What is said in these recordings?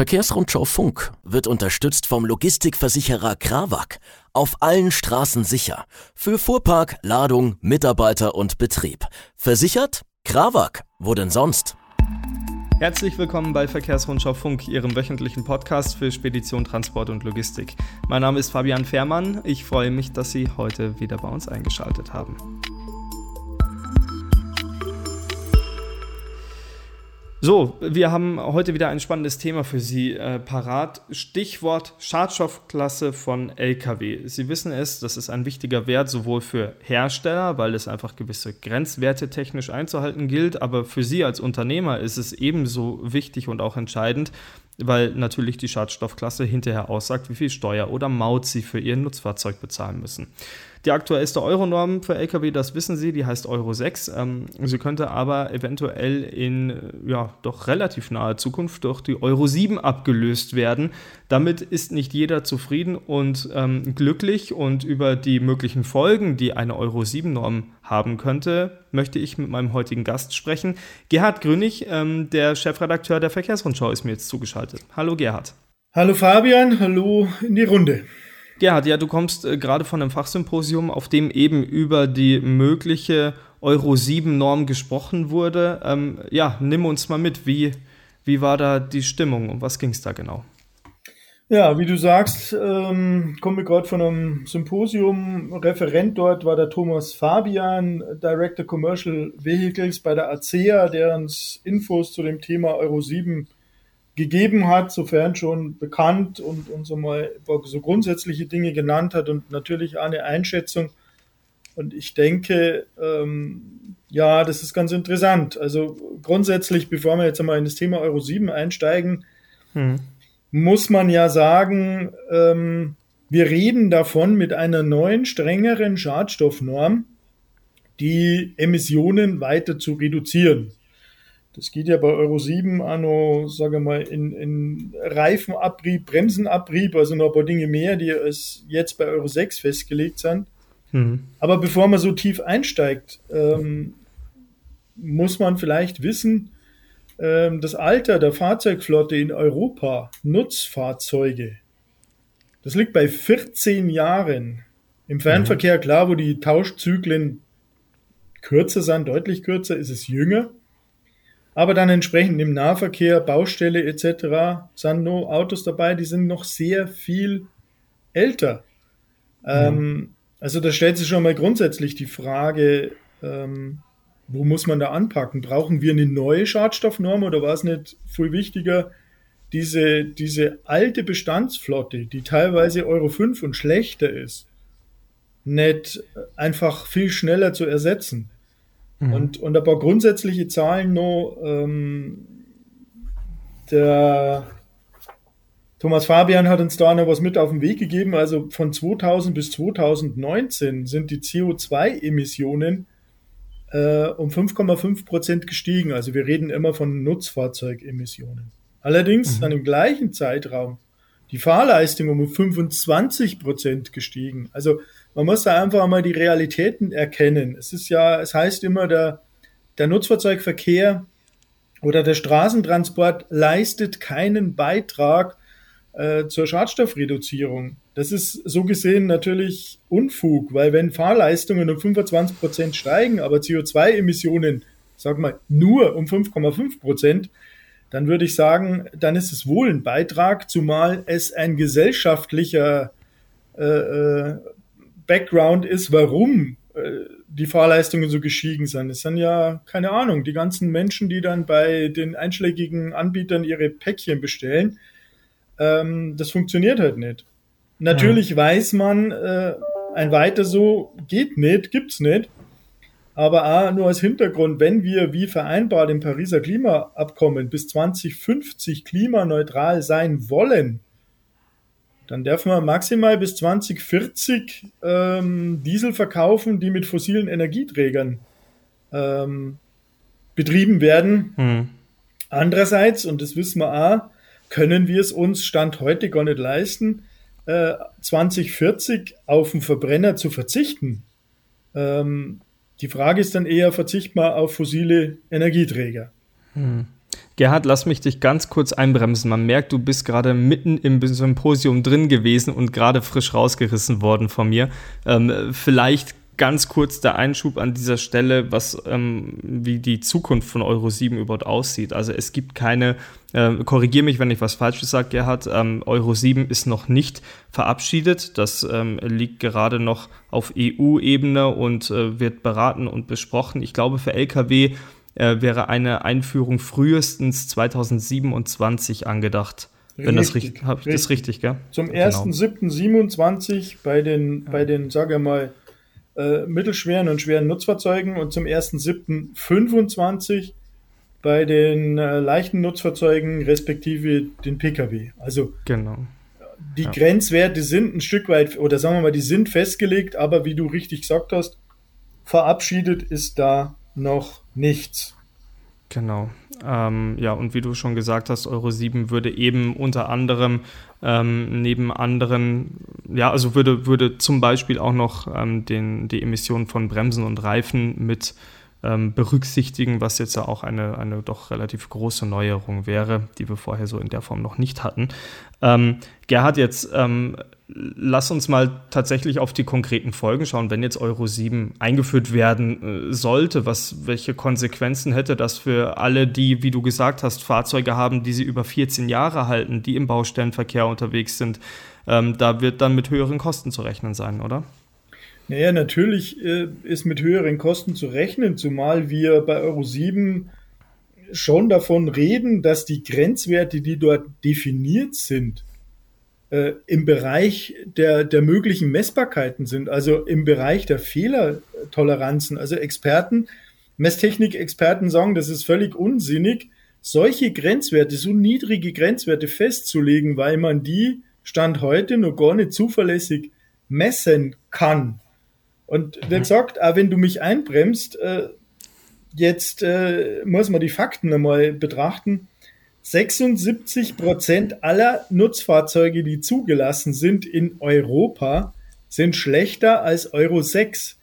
Verkehrsrundschau Funk wird unterstützt vom Logistikversicherer Krawak. Auf allen Straßen sicher. Für Fuhrpark, Ladung, Mitarbeiter und Betrieb. Versichert? Krawak. Wo denn sonst? Herzlich willkommen bei Verkehrsrundschau Funk, Ihrem wöchentlichen Podcast für Spedition, Transport und Logistik. Mein Name ist Fabian Fehrmann. Ich freue mich, dass Sie heute wieder bei uns eingeschaltet haben. So, wir haben heute wieder ein spannendes Thema für Sie äh, parat. Stichwort Schadstoffklasse von Lkw. Sie wissen es, das ist ein wichtiger Wert sowohl für Hersteller, weil es einfach gewisse Grenzwerte technisch einzuhalten gilt, aber für Sie als Unternehmer ist es ebenso wichtig und auch entscheidend, weil natürlich die Schadstoffklasse hinterher aussagt, wie viel Steuer oder Maut Sie für Ihr Nutzfahrzeug bezahlen müssen. Die aktuellste Euronorm für Lkw, das wissen Sie, die heißt Euro 6. Ähm, sie könnte aber eventuell in ja, doch relativ naher Zukunft durch die Euro 7 abgelöst werden. Damit ist nicht jeder zufrieden und ähm, glücklich und über die möglichen Folgen, die eine Euro 7-Norm haben könnte, möchte ich mit meinem heutigen Gast sprechen. Gerhard Grünig, ähm, der Chefredakteur der Verkehrsrundschau, ist mir jetzt zugeschaltet. Hallo Gerhard. Hallo Fabian, hallo in die Runde. Gerhard, ja, du kommst äh, gerade von einem Fachsymposium, auf dem eben über die mögliche Euro 7 Norm gesprochen wurde. Ähm, ja, nimm uns mal mit. Wie, wie war da die Stimmung und was ging es da genau? Ja, wie du sagst, ähm, kommen wir gerade von einem Symposium. Referent dort war der Thomas Fabian, Director Commercial Vehicles bei der ACEA, der uns Infos zu dem Thema Euro 7 gegeben hat, sofern schon bekannt und, so mal so grundsätzliche Dinge genannt hat und natürlich eine Einschätzung. Und ich denke, ähm, ja, das ist ganz interessant. Also grundsätzlich, bevor wir jetzt einmal in das Thema Euro 7 einsteigen, hm. muss man ja sagen, ähm, wir reden davon mit einer neuen, strengeren Schadstoffnorm, die Emissionen weiter zu reduzieren. Das geht ja bei Euro 7 an, sage ich mal, in, in Reifenabrieb, Bremsenabrieb, also noch ein paar Dinge mehr, die jetzt bei Euro 6 festgelegt sind. Mhm. Aber bevor man so tief einsteigt, ähm, muss man vielleicht wissen, ähm, das Alter der Fahrzeugflotte in Europa, Nutzfahrzeuge, das liegt bei 14 Jahren. Im Fernverkehr, mhm. klar, wo die Tauschzyklen kürzer sind, deutlich kürzer, ist es jünger aber dann entsprechend im Nahverkehr, Baustelle etc. sind nur Autos dabei, die sind noch sehr viel älter. Ähm, mhm. Ähm, also da stellt sich schon mal grundsätzlich die Frage, ähm, wo muss man da anpacken? Brauchen wir eine neue Schadstoffnorm oder war es nicht viel wichtiger, diese, diese alte Bestandsflotte, die teilweise Euro 5 und schlechter ist, nicht einfach viel schneller zu ersetzen? Mhm. Und, und ein paar grundsätzliche Zahlen noch. Ähm, der Thomas Fabian hat uns da noch was mit auf den Weg gegeben. Also von 2000 bis 2019 sind die CO2-Emissionen äh, um 5,5 Prozent gestiegen. Also wir reden immer von Nutzfahrzeugemissionen. Allerdings mhm. an dem gleichen Zeitraum die Fahrleistung um 25 Prozent gestiegen. Also man muss da einfach mal die Realitäten erkennen. Es ist ja, es heißt immer, der, der Nutzfahrzeugverkehr oder der Straßentransport leistet keinen Beitrag äh, zur Schadstoffreduzierung. Das ist so gesehen natürlich Unfug, weil wenn Fahrleistungen um 25 Prozent steigen, aber CO2-Emissionen, sag mal, nur um 5,5 Prozent, dann würde ich sagen, dann ist es wohl ein Beitrag, zumal es ein gesellschaftlicher äh, äh Background ist, warum äh, die Fahrleistungen so gestiegen sind. Es sind ja, keine Ahnung, die ganzen Menschen, die dann bei den einschlägigen Anbietern ihre Päckchen bestellen. Ähm, das funktioniert halt nicht. Natürlich ja. weiß man, äh, ein weiter so geht nicht, gibt's nicht. Aber auch nur als Hintergrund, wenn wir wie vereinbart im Pariser Klimaabkommen bis 2050 klimaneutral sein wollen, dann dürfen wir maximal bis 2040 ähm, Diesel verkaufen, die mit fossilen Energieträgern ähm, betrieben werden. Hm. Andererseits, und das wissen wir auch, können wir es uns Stand heute gar nicht leisten, äh, 2040 auf den Verbrenner zu verzichten. Ähm, die Frage ist dann eher, verzicht mal auf fossile Energieträger. Hm. Gerhard, lass mich dich ganz kurz einbremsen. Man merkt, du bist gerade mitten im Symposium drin gewesen und gerade frisch rausgerissen worden von mir. Ähm, vielleicht ganz kurz der Einschub an dieser Stelle, was ähm, wie die Zukunft von Euro 7 überhaupt aussieht. Also es gibt keine, äh, korrigiere mich, wenn ich was Falsches sage, Gerhard, ähm, Euro 7 ist noch nicht verabschiedet. Das ähm, liegt gerade noch auf EU-Ebene und äh, wird beraten und besprochen. Ich glaube, für Lkw äh, wäre eine Einführung frühestens 2027 angedacht. Wenn das richtig, habe ich richtig. das richtig, gell? Zum 1.7.27 genau. bei den, ja. bei den, sage ich mal, äh, mittelschweren und schweren Nutzfahrzeugen und zum 1.7.25 bei den äh, leichten Nutzfahrzeugen respektive den Pkw. Also genau. die ja. Grenzwerte sind ein Stück weit, oder sagen wir mal, die sind festgelegt, aber wie du richtig gesagt hast, verabschiedet ist da noch nichts. Genau. Ähm, ja, und wie du schon gesagt hast, Euro 7 würde eben unter anderem ähm, neben anderen, ja, also würde, würde zum Beispiel auch noch ähm, den, die Emissionen von Bremsen und Reifen mit ähm, berücksichtigen, was jetzt ja auch eine, eine doch relativ große Neuerung wäre, die wir vorher so in der Form noch nicht hatten. Ähm, Gerhard, jetzt ähm, lass uns mal tatsächlich auf die konkreten Folgen schauen, wenn jetzt Euro 7 eingeführt werden äh, sollte. Was, welche Konsequenzen hätte das für alle, die, wie du gesagt hast, Fahrzeuge haben, die sie über 14 Jahre halten, die im Baustellenverkehr unterwegs sind? Ähm, da wird dann mit höheren Kosten zu rechnen sein, oder? Naja, natürlich äh, ist mit höheren Kosten zu rechnen, zumal wir bei Euro 7 schon davon reden, dass die Grenzwerte, die dort definiert sind, äh, im Bereich der, der möglichen Messbarkeiten sind, also im Bereich der Fehlertoleranzen. Also Experten, Messtechnik-Experten sagen, das ist völlig unsinnig, solche Grenzwerte, so niedrige Grenzwerte festzulegen, weil man die Stand heute noch gar nicht zuverlässig messen kann. Und der sagt, auch wenn du mich einbremst, äh, jetzt äh, muss man die Fakten einmal betrachten. 76 Prozent aller Nutzfahrzeuge, die zugelassen sind in Europa, sind schlechter als Euro 6.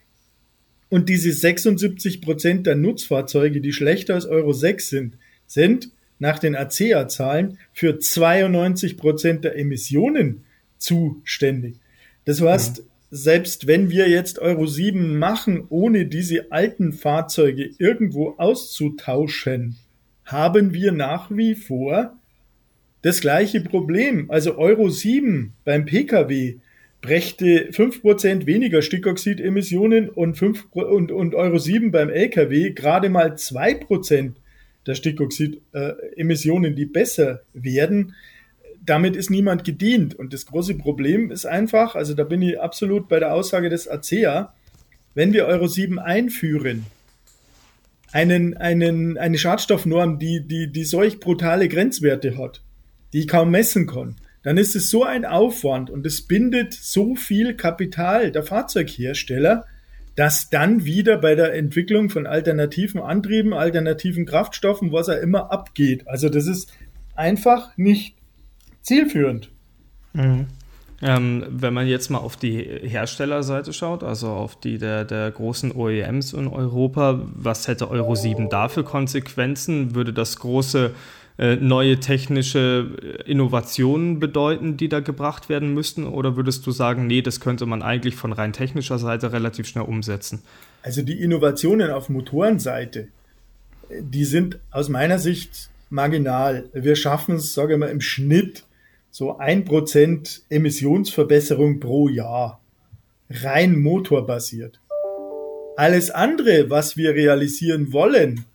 Und diese 76 Prozent der Nutzfahrzeuge, die schlechter als Euro 6 sind, sind nach den ACEA-Zahlen für 92 Prozent der Emissionen zuständig. Das heißt, selbst wenn wir jetzt Euro 7 machen, ohne diese alten Fahrzeuge irgendwo auszutauschen, haben wir nach wie vor das gleiche Problem. Also Euro 7 beim Pkw brächte 5% weniger Stickoxidemissionen und, 5, und, und Euro 7 beim Lkw gerade mal 2% der Stickoxidemissionen, die besser werden damit ist niemand gedient. Und das große Problem ist einfach, also da bin ich absolut bei der Aussage des ACEA, wenn wir Euro 7 einführen, einen, einen, eine Schadstoffnorm, die, die, die solch brutale Grenzwerte hat, die ich kaum messen kann, dann ist es so ein Aufwand und es bindet so viel Kapital der Fahrzeughersteller, dass dann wieder bei der Entwicklung von alternativen Antrieben, alternativen Kraftstoffen, was er immer abgeht. Also das ist einfach nicht zielführend. Mhm. Ähm, wenn man jetzt mal auf die Herstellerseite schaut, also auf die der, der großen OEMs in Europa, was hätte Euro 7 da für Konsequenzen? Würde das große äh, neue technische Innovationen bedeuten, die da gebracht werden müssten? Oder würdest du sagen, nee, das könnte man eigentlich von rein technischer Seite relativ schnell umsetzen? Also die Innovationen auf Motorenseite, die sind aus meiner Sicht marginal. Wir schaffen es, sage ich mal, im Schnitt so ein Prozent Emissionsverbesserung pro Jahr. Rein motorbasiert. Alles andere, was wir realisieren wollen,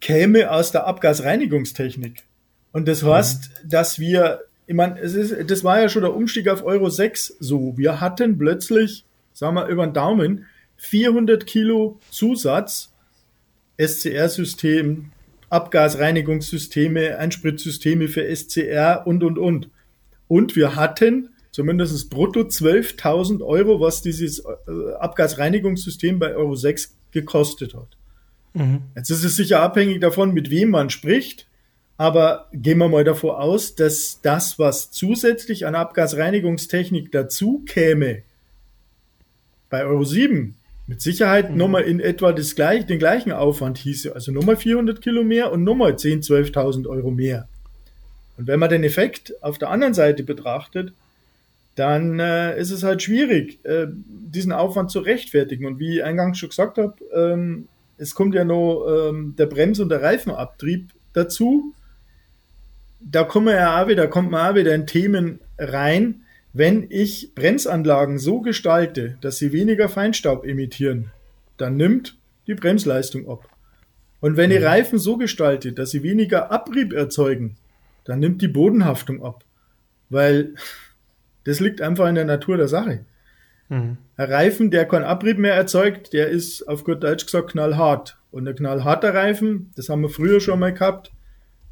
käme aus der Abgasreinigungstechnik. Und das heißt, mhm. dass wir, ich meine, es ist, das war ja schon der Umstieg auf Euro 6 so. Wir hatten plötzlich, sagen wir über den Daumen, 400 Kilo Zusatz SCR-System, Abgasreinigungssysteme, Einspritzsysteme für SCR und, und, und. Und wir hatten zumindest brutto 12.000 Euro, was dieses äh, Abgasreinigungssystem bei Euro 6 gekostet hat. Mhm. Jetzt ist es sicher abhängig davon, mit wem man spricht. Aber gehen wir mal davor aus, dass das, was zusätzlich an Abgasreinigungstechnik dazu käme, bei Euro 7 Mit Sicherheit mhm. nochmal in etwa das gleich, den gleichen Aufwand hieße, also nochmal 400 Kilo mehr und nochmal 10.000, 12 12.000 Euro mehr. Und wenn man den Effekt auf der anderen Seite betrachtet, dann äh, ist es halt schwierig, äh, diesen Aufwand zu rechtfertigen. Und wie ich eingangs schon gesagt habe, ähm, es kommt ja noch ähm, der Brems- und der Reifenabtrieb dazu. Da kommen wir ja auch wieder, kommt man auch wieder in Themen rein, wenn ich Bremsanlagen so gestalte, dass sie weniger Feinstaub emittieren, dann nimmt die Bremsleistung ab. Und wenn ich mhm. Reifen so gestalte, dass sie weniger Abrieb erzeugen, dann nimmt die Bodenhaftung ab. Weil das liegt einfach in der Natur der Sache. Mhm. Ein Reifen, der keinen Abrieb mehr erzeugt, der ist auf gut Deutsch gesagt knallhart. Und ein knallharter Reifen, das haben wir früher schon mal gehabt,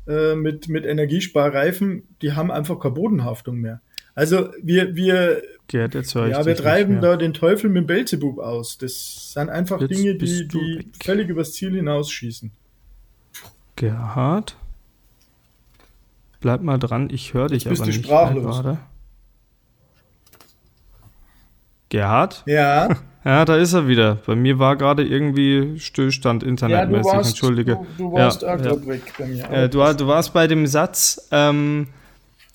äh, mit, mit Energiesparreifen, die haben einfach keine Bodenhaftung mehr. Also wir, wir, ja, wir treiben da den Teufel mit dem Belzebub aus. Das sind einfach Jetzt Dinge, die, die völlig übers Ziel hinausschießen. Gerhard? Bleib mal dran, ich höre dich Jetzt aber nicht sprachlos. gerade. Gerhard? Ja. Ja, da ist er wieder. Bei mir war gerade irgendwie Stillstand internetmäßig. Ja, warst, Entschuldige. Du, du warst ja, ja. weg bei mir. Äh, du, du, warst bei dem Satz, ähm,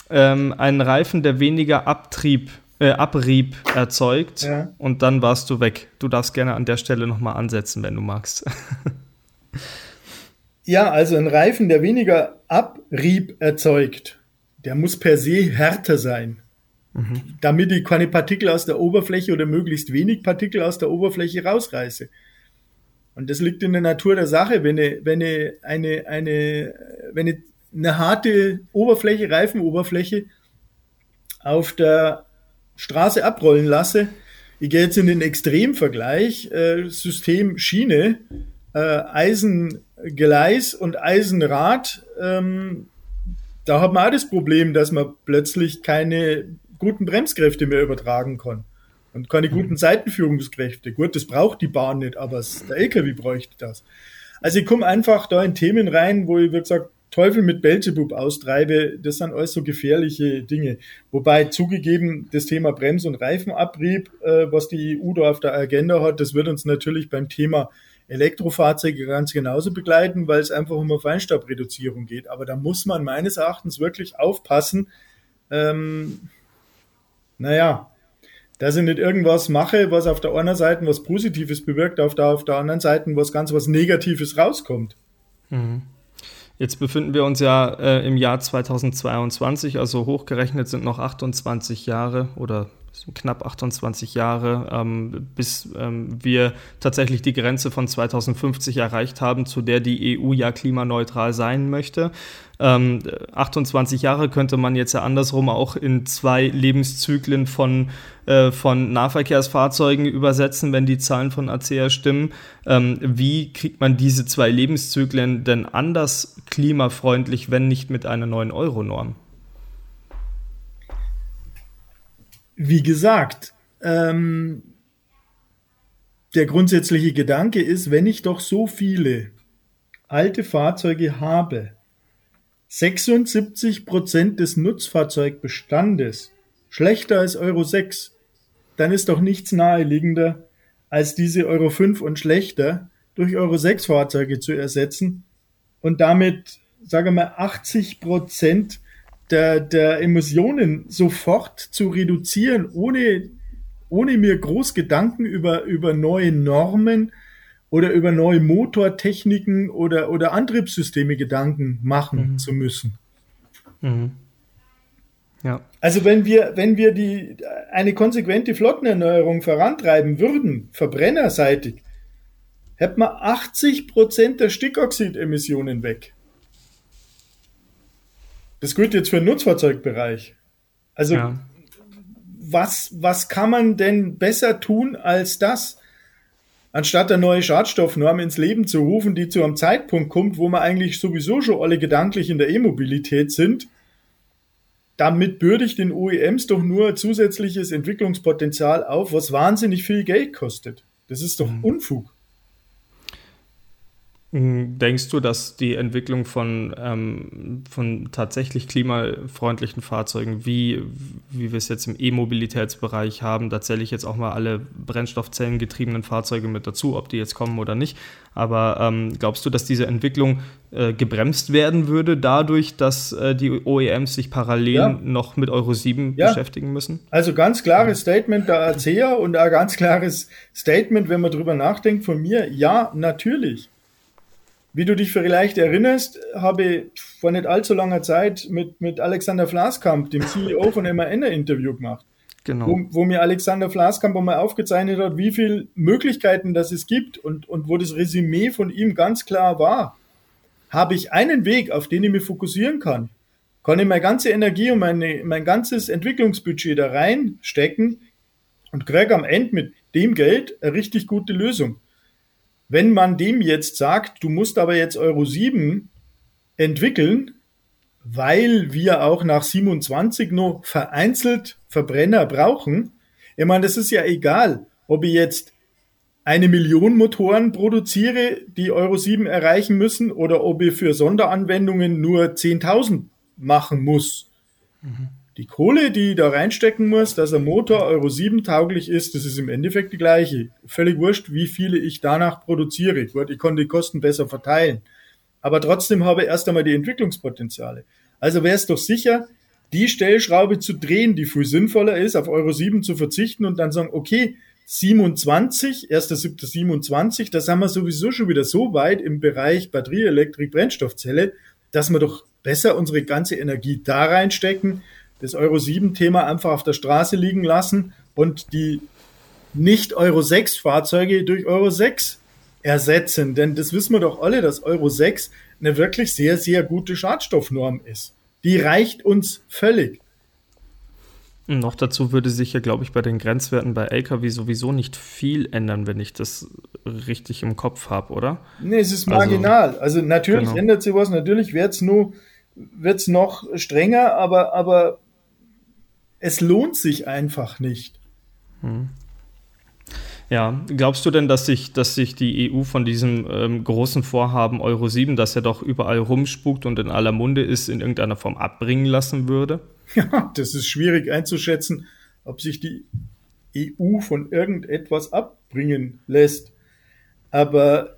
ähm, einen Reifen, der weniger Abtrieb, äh, Abrieb erzeugt ja. und dann warst du weg. Du darfst gerne an der Stelle nochmal ansetzen, wenn du magst. ja, also ein Reifen, der weniger Abrieb erzeugt, der muss per se härter sein. Mhm. Damit ich keine Partikel aus der Oberfläche oder möglichst wenig Partikel aus der Oberfläche rausreiße. Und das liegt in der Natur der Sache. Wenn ich, wenn ich eine, eine, wenn ich eine harte Oberfläche, Reifenoberfläche auf der Straße abrollen lasse, ich gehe jetzt in den Extremvergleich, äh, System Schiene, äh, Eisengeleis und Eisenrad, ähm, da hat man auch das Problem, dass man plötzlich keine guten Bremskräfte mehr übertragen kann. Und keine guten mhm. Seitenführungskräfte. Gut, das braucht die Bahn nicht, aber der LKW bräuchte das. Also ich komme einfach da in Themen rein, wo ich, wie gesagt, Teufel mit Belzebub austreibe, das sind alles so gefährliche Dinge. Wobei zugegeben, das Thema Brems- und Reifenabrieb, äh, was die EU da auf der Agenda hat, das wird uns natürlich beim Thema Elektrofahrzeuge ganz genauso begleiten, weil es einfach um eine Feinstaubreduzierung geht. Aber da muss man meines Erachtens wirklich aufpassen, ähm, naja, dass ich nicht irgendwas mache, was auf der einen Seite was Positives bewirkt, auf der, auf der anderen Seite was ganz was Negatives rauskommt. Mhm. Jetzt befinden wir uns ja äh, im Jahr 2022, also hochgerechnet sind noch 28 Jahre oder knapp 28 Jahre, ähm, bis ähm, wir tatsächlich die Grenze von 2050 erreicht haben, zu der die EU ja klimaneutral sein möchte. Ähm, 28 Jahre könnte man jetzt ja andersrum auch in zwei Lebenszyklen von, äh, von Nahverkehrsfahrzeugen übersetzen, wenn die Zahlen von ACEA stimmen. Ähm, wie kriegt man diese zwei Lebenszyklen denn anders klimafreundlich, wenn nicht mit einer neuen Euro-Norm? Wie gesagt, ähm, der grundsätzliche Gedanke ist, wenn ich doch so viele alte Fahrzeuge habe, 76 Prozent des Nutzfahrzeugbestandes schlechter als Euro 6, dann ist doch nichts naheliegender, als diese Euro 5 und schlechter durch Euro 6 Fahrzeuge zu ersetzen und damit, sage mal, 80 Prozent der, der Emissionen sofort zu reduzieren, ohne, ohne mir groß Gedanken über, über neue Normen oder über neue Motortechniken oder, oder Antriebssysteme Gedanken machen mhm. zu müssen. Mhm. Ja. Also wenn wir, wenn wir die, eine konsequente Flottenerneuerung vorantreiben würden, verbrennerseitig, hätten wir 80 Prozent der Stickoxidemissionen weg. Das gilt jetzt für den Nutzfahrzeugbereich. Also ja. was, was kann man denn besser tun als das? Anstatt eine neue Schadstoffnorm ins Leben zu rufen, die zu einem Zeitpunkt kommt, wo wir eigentlich sowieso schon alle gedanklich in der E-Mobilität sind, damit bürde ich den OEMs doch nur zusätzliches Entwicklungspotenzial auf, was wahnsinnig viel Geld kostet. Das ist doch mhm. Unfug. Denkst du, dass die Entwicklung von, ähm, von tatsächlich klimafreundlichen Fahrzeugen, wie, wie wir es jetzt im E-Mobilitätsbereich haben, da zähle ich jetzt auch mal alle brennstoffzellengetriebenen Fahrzeuge mit dazu, ob die jetzt kommen oder nicht, aber ähm, glaubst du, dass diese Entwicklung äh, gebremst werden würde dadurch, dass äh, die OEMs sich parallel ja. noch mit Euro 7 ja. beschäftigen müssen? Also ganz klares Statement der Erzähler und ein ganz klares Statement, wenn man drüber nachdenkt, von mir, ja, natürlich. Wie du dich vielleicht erinnerst, habe ich vor nicht allzu langer Zeit mit, mit Alexander Flaskamp, dem CEO von MAN, ein Interview gemacht. Genau. Wo, wo mir Alexander Flaskamp einmal aufgezeichnet hat, wie viele Möglichkeiten das es gibt und, und wo das Resümee von ihm ganz klar war. Habe ich einen Weg, auf den ich mich fokussieren kann, kann ich meine ganze Energie und meine, mein ganzes Entwicklungsbudget da reinstecken und kriege am Ende mit dem Geld eine richtig gute Lösung. Wenn man dem jetzt sagt, du musst aber jetzt Euro 7 entwickeln, weil wir auch nach 27 nur vereinzelt Verbrenner brauchen, ich meine, das ist ja egal, ob ich jetzt eine Million Motoren produziere, die Euro 7 erreichen müssen, oder ob ich für Sonderanwendungen nur 10.000 machen muss. Mhm. Die Kohle, die ich da reinstecken muss, dass ein Motor Euro 7 tauglich ist, das ist im Endeffekt die gleiche. Völlig wurscht, wie viele ich danach produziere. Gut, ich kann die Kosten besser verteilen. Aber trotzdem habe ich erst einmal die Entwicklungspotenziale. Also wäre es doch sicher, die Stellschraube zu drehen, die viel sinnvoller ist, auf Euro 7 zu verzichten und dann sagen, okay, 27, 1.7.27, da sind wir sowieso schon wieder so weit im Bereich Batterie, Elektrik, Brennstoffzelle, dass wir doch besser unsere ganze Energie da reinstecken, das Euro 7 Thema einfach auf der Straße liegen lassen und die nicht Euro 6 Fahrzeuge durch Euro 6 ersetzen. Denn das wissen wir doch alle, dass Euro 6 eine wirklich sehr, sehr gute Schadstoffnorm ist. Die reicht uns völlig. Noch dazu würde sich ja, glaube ich, bei den Grenzwerten bei LKW sowieso nicht viel ändern, wenn ich das richtig im Kopf habe, oder? Nee, es ist marginal. Also, also natürlich genau. ändert sich was, natürlich wird es nur wird's noch strenger, aber, aber es lohnt sich einfach nicht. Hm. Ja, glaubst du denn, dass sich, dass sich die EU von diesem ähm, großen Vorhaben Euro 7, das ja doch überall rumspukt und in aller Munde ist, in irgendeiner Form abbringen lassen würde? Ja, das ist schwierig einzuschätzen, ob sich die EU von irgendetwas abbringen lässt. Aber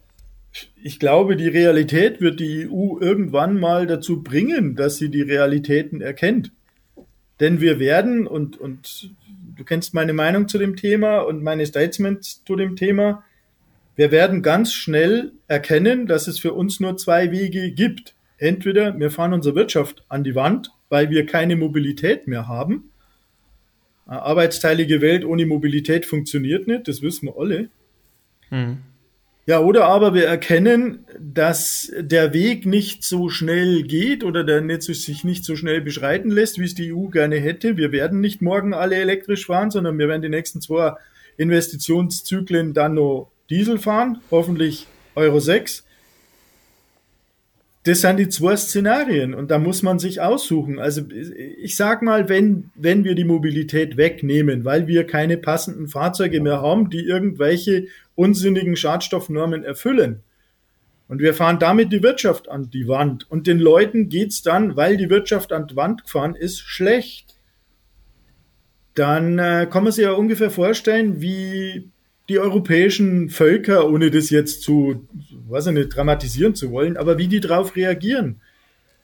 ich glaube, die Realität wird die EU irgendwann mal dazu bringen, dass sie die Realitäten erkennt. Denn wir werden, und, und du kennst meine Meinung zu dem Thema und meine Statements zu dem Thema, wir werden ganz schnell erkennen, dass es für uns nur zwei Wege gibt. Entweder wir fahren unsere Wirtschaft an die Wand, weil wir keine Mobilität mehr haben. Eine arbeitsteilige Welt ohne Mobilität funktioniert nicht, das wissen wir alle. Mhm. Ja, oder aber wir erkennen, dass der Weg nicht so schnell geht oder der nicht, sich nicht so schnell beschreiten lässt, wie es die EU gerne hätte. Wir werden nicht morgen alle elektrisch fahren, sondern wir werden die nächsten zwei Investitionszyklen dann noch Diesel fahren, hoffentlich Euro 6. Das sind die zwei Szenarien und da muss man sich aussuchen. Also ich sag mal, wenn, wenn wir die Mobilität wegnehmen, weil wir keine passenden Fahrzeuge mehr haben, die irgendwelche unsinnigen Schadstoffnormen erfüllen. Und wir fahren damit die Wirtschaft an die Wand. Und den Leuten geht's dann, weil die Wirtschaft an die Wand gefahren ist, schlecht. Dann äh, kann man sich ja ungefähr vorstellen, wie die europäischen Völker, ohne das jetzt zu, weiß ich nicht, dramatisieren zu wollen, aber wie die darauf reagieren.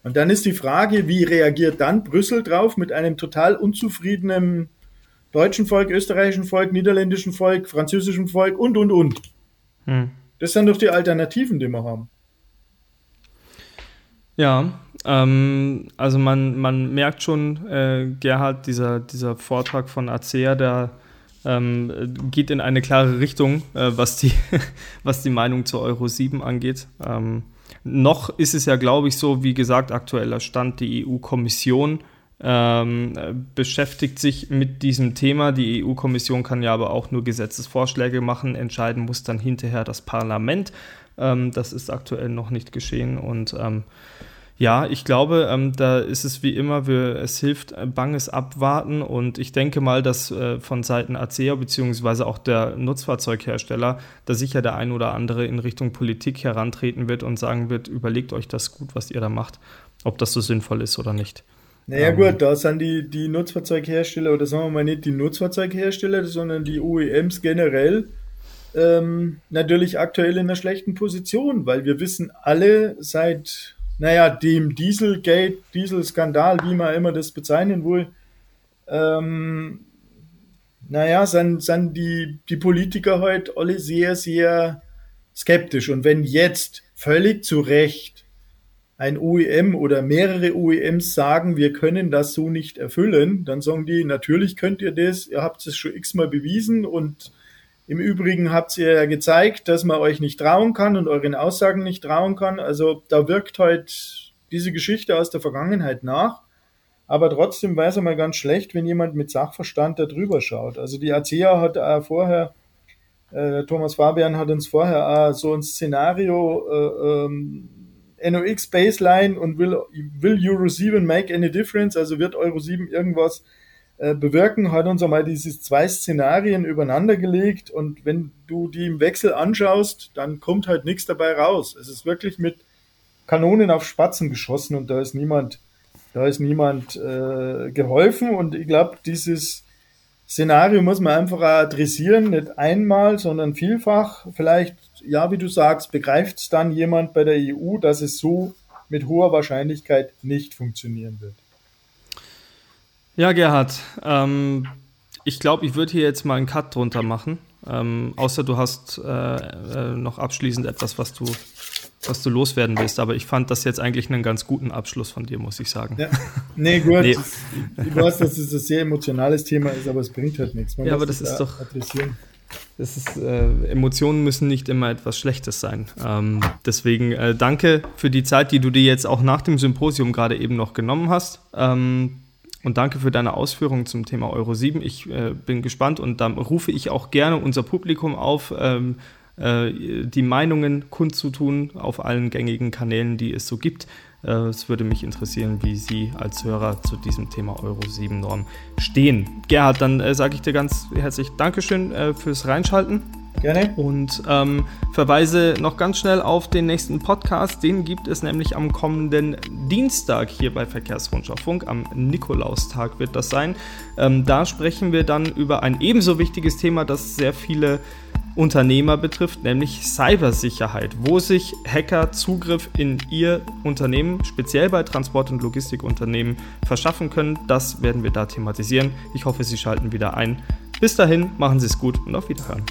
Und dann ist die Frage, wie reagiert dann Brüssel drauf mit einem total unzufriedenen deutschen Volk, österreichischen Volk, niederländischen Volk, französischen Volk und, und, und. Hm. Das sind doch die Alternativen, die wir haben. Ja, ähm, also man, man merkt schon, äh, Gerhard, dieser, dieser Vortrag von ACEA, der ähm, geht in eine klare Richtung, äh, was, die, was die Meinung zu Euro 7 angeht. Ähm, noch ist es ja, glaube ich, so, wie gesagt, aktueller Stand, die EU-Kommission ähm, beschäftigt sich mit diesem Thema. Die EU-Kommission kann ja aber auch nur Gesetzesvorschläge machen. Entscheiden muss dann hinterher das Parlament. Ähm, das ist aktuell noch nicht geschehen und ähm, Ja, ich glaube, ähm, da ist es wie immer, wir, es hilft ein banges Abwarten und ich denke mal, dass äh, von Seiten ACEA beziehungsweise auch der Nutzfahrzeughersteller da sicher der ein oder andere in Richtung Politik herantreten wird und sagen wird, überlegt euch das gut, was ihr da macht, ob das so sinnvoll ist oder nicht. Naja ähm, gut, da sind die, die Nutzfahrzeughersteller oder sagen wir mal nicht die Nutzfahrzeughersteller, sondern die OEMs generell ähm, natürlich aktuell in einer schlechten Position, weil wir wissen alle seit naja, dem Dieselgate, Dieselskandal, wie man immer das bezeichnen will, ähm, naja, sind, sind die, die Politiker heute alle sehr, sehr skeptisch. Und wenn jetzt völlig zu Recht ein OEM oder mehrere OEMs sagen, wir können das so nicht erfüllen, dann sagen die, natürlich könnt ihr das, ihr habt es schon x-mal bewiesen und im Übrigen habt ihr ja gezeigt, dass man euch nicht trauen kann und euren Aussagen nicht trauen kann. Also da wirkt halt diese Geschichte aus der Vergangenheit nach. Aber trotzdem weiß er mal ganz schlecht, wenn jemand mit Sachverstand da drüber schaut. Also die ACEA hat äh, vorher, äh, Thomas Fabian hat uns vorher äh, so ein Szenario äh, ähm, NOx Baseline und will, will Euro 7 make any difference? Also wird Euro 7 irgendwas äh, bewirken, hat uns einmal diese zwei Szenarien übereinander gelegt und wenn du die im Wechsel anschaust, dann kommt halt nichts dabei raus. Es ist wirklich mit Kanonen auf Spatzen geschossen und da ist niemand, da ist niemand äh, geholfen und ich glaube, dieses Szenario muss man einfach adressieren, nicht einmal, sondern vielfach. Vielleicht, ja, wie du sagst, begreift es dann jemand bei der EU, dass es so mit hoher Wahrscheinlichkeit nicht funktionieren wird. Ja, Gerhard, ähm, ich glaube, ich würde hier jetzt mal einen Cut drunter machen. Ähm, außer du hast äh, äh, noch abschließend etwas, was du, was du loswerden willst. Aber ich fand das jetzt eigentlich einen ganz guten Abschluss von dir, muss ich sagen. Ja. Nee, gut. nee. Ich weiß, dass es ein sehr emotionales Thema ist, aber es bringt halt nichts. Man ja, aber das ist doch. Adressieren. Das ist, äh, Emotionen müssen nicht immer etwas Schlechtes sein. Ähm, deswegen äh, danke für die Zeit, die du dir jetzt auch nach dem Symposium gerade eben noch genommen hast. Ähm, und danke für deine Ausführungen zum Thema Euro 7. Ich äh, bin gespannt und dann rufe ich auch gerne unser Publikum auf, ähm, äh, die Meinungen kundzutun auf allen gängigen Kanälen, die es so gibt. Äh, es würde mich interessieren, wie Sie als Hörer zu diesem Thema Euro 7 Norm stehen. Gerhard, dann äh, sage ich dir ganz herzlich Dankeschön äh, fürs Reinschalten. Gerne. Und ähm, verweise noch ganz schnell auf den nächsten Podcast. Den gibt es nämlich am kommenden Dienstag hier bei Verkehrsrundschau Funk. Am Nikolaustag wird das sein. Ähm, da sprechen wir dann über ein ebenso wichtiges Thema, das sehr viele Unternehmer betrifft, nämlich Cybersicherheit, wo sich Hacker Zugriff in ihr Unternehmen, speziell bei Transport- und Logistikunternehmen, verschaffen können. Das werden wir da thematisieren. Ich hoffe, Sie schalten wieder ein. Bis dahin, machen Sie es gut und auf Wiederhören.